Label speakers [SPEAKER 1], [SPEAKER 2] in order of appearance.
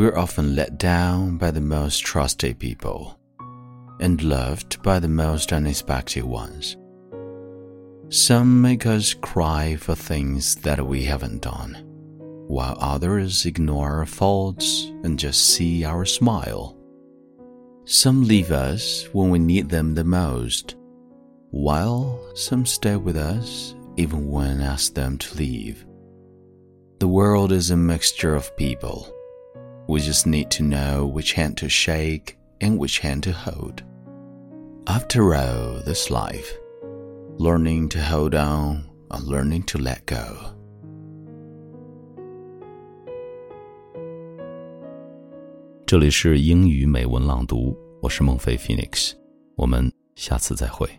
[SPEAKER 1] we're often let down by the most trusted people and loved by the most unexpected ones. Some make us cry for things that we haven't done, while others ignore our faults and just see our smile. Some leave us when we need them the most, while some stay with us even when asked them to leave. The world is a mixture of people. We just need to know which hand to shake and which hand to hold. After all, this life, learning to hold on and learning to let go.
[SPEAKER 2] 这里是英语美文朗读，我是孟非 Phoenix，我们下次再会。